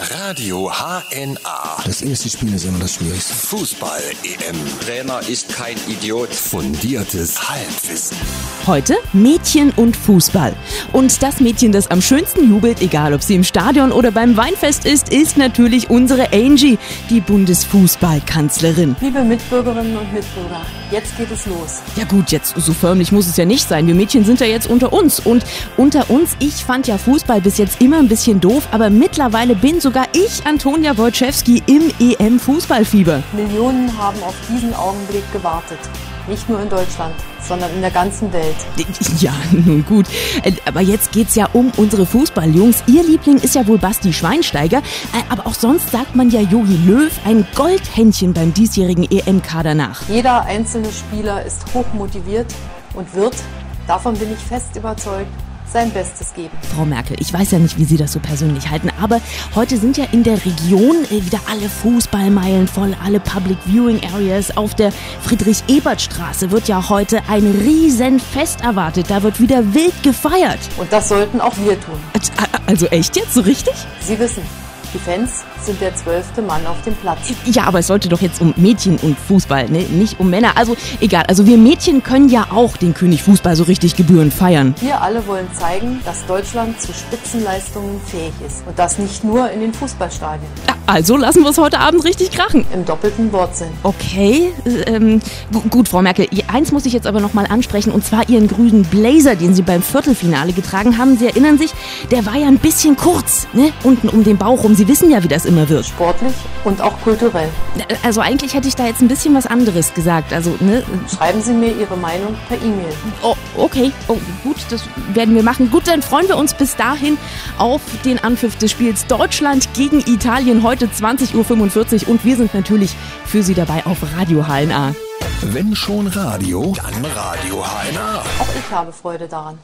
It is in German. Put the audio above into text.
Radio HNA. Das erste Spiel ist immer das Schwierigste. Fußball EM. Trainer ist kein Idiot. Fundiertes Halbwissen. Heute Mädchen und Fußball. Und das Mädchen, das am schönsten jubelt, egal ob sie im Stadion oder beim Weinfest ist, ist natürlich unsere Angie, die Bundesfußballkanzlerin. Liebe Mitbürgerinnen und Mitbürger, jetzt geht es los. Ja gut, jetzt so förmlich muss es ja nicht sein. Wir Mädchen sind ja jetzt unter uns. Und unter uns, ich fand ja Fußball bis jetzt immer ein bisschen doof, aber mittlerweile bin sogar ich, Antonia Wojciechski, im EM-Fußballfieber. Millionen haben auf diesen Augenblick gewartet. Nicht nur in Deutschland, sondern in der ganzen Welt. Ja, nun gut. Äh, Aber jetzt geht's ja um unsere Fußballjungs. Ihr Liebling ist ja wohl Basti Schweinsteiger. Äh, Aber auch sonst sagt man ja Jogi Löw ein Goldhändchen beim diesjährigen EM-Kader nach. Jeder einzelne Spieler ist hochmotiviert und wird, davon bin ich fest überzeugt, sein Bestes geben. Frau Merkel, ich weiß ja nicht, wie Sie das so persönlich halten, aber heute sind ja in der Region äh, wieder alle Fußballmeilen voll, alle Public Viewing Areas. Auf der Friedrich-Ebert-Straße wird ja heute ein Riesenfest erwartet. Da wird wieder wild gefeiert. Und das sollten auch wir tun. Also echt jetzt, so richtig? Sie wissen, die Fans sind der zwölfte Mann auf dem Platz. Ja, aber es sollte doch jetzt um Mädchen und Fußball, ne? nicht um Männer. Also egal, also wir Mädchen können ja auch den König Fußball so richtig gebührend feiern. Wir alle wollen zeigen, dass Deutschland zu Spitzenleistungen fähig ist. Und das nicht nur in den Fußballstadien. Ja, Also lassen wir es heute Abend richtig krachen. Im doppelten Wortsinn. Okay, ähm, gu- gut, Frau Merkel. Eins muss ich jetzt aber nochmal ansprechen, und zwar Ihren grünen Blazer, den Sie beim Viertelfinale getragen haben. Sie erinnern sich, der war ja ein bisschen kurz, ne? Unten um den Bauch rum. Sie wissen ja, wie das immer wird. Sportlich und auch kulturell. Also eigentlich hätte ich da jetzt ein bisschen was anderes gesagt. Also, ne? Schreiben Sie mir Ihre Meinung per E-Mail. Oh, okay. Oh, gut, das werden wir machen. Gut, dann freuen wir uns bis dahin auf den Anpfiff des Spiels Deutschland gegen Italien heute 20.45 Uhr. Und wir sind natürlich für Sie dabei auf Radio HNA. Wenn schon Radio, dann Radio HNA. Auch ich habe Freude daran.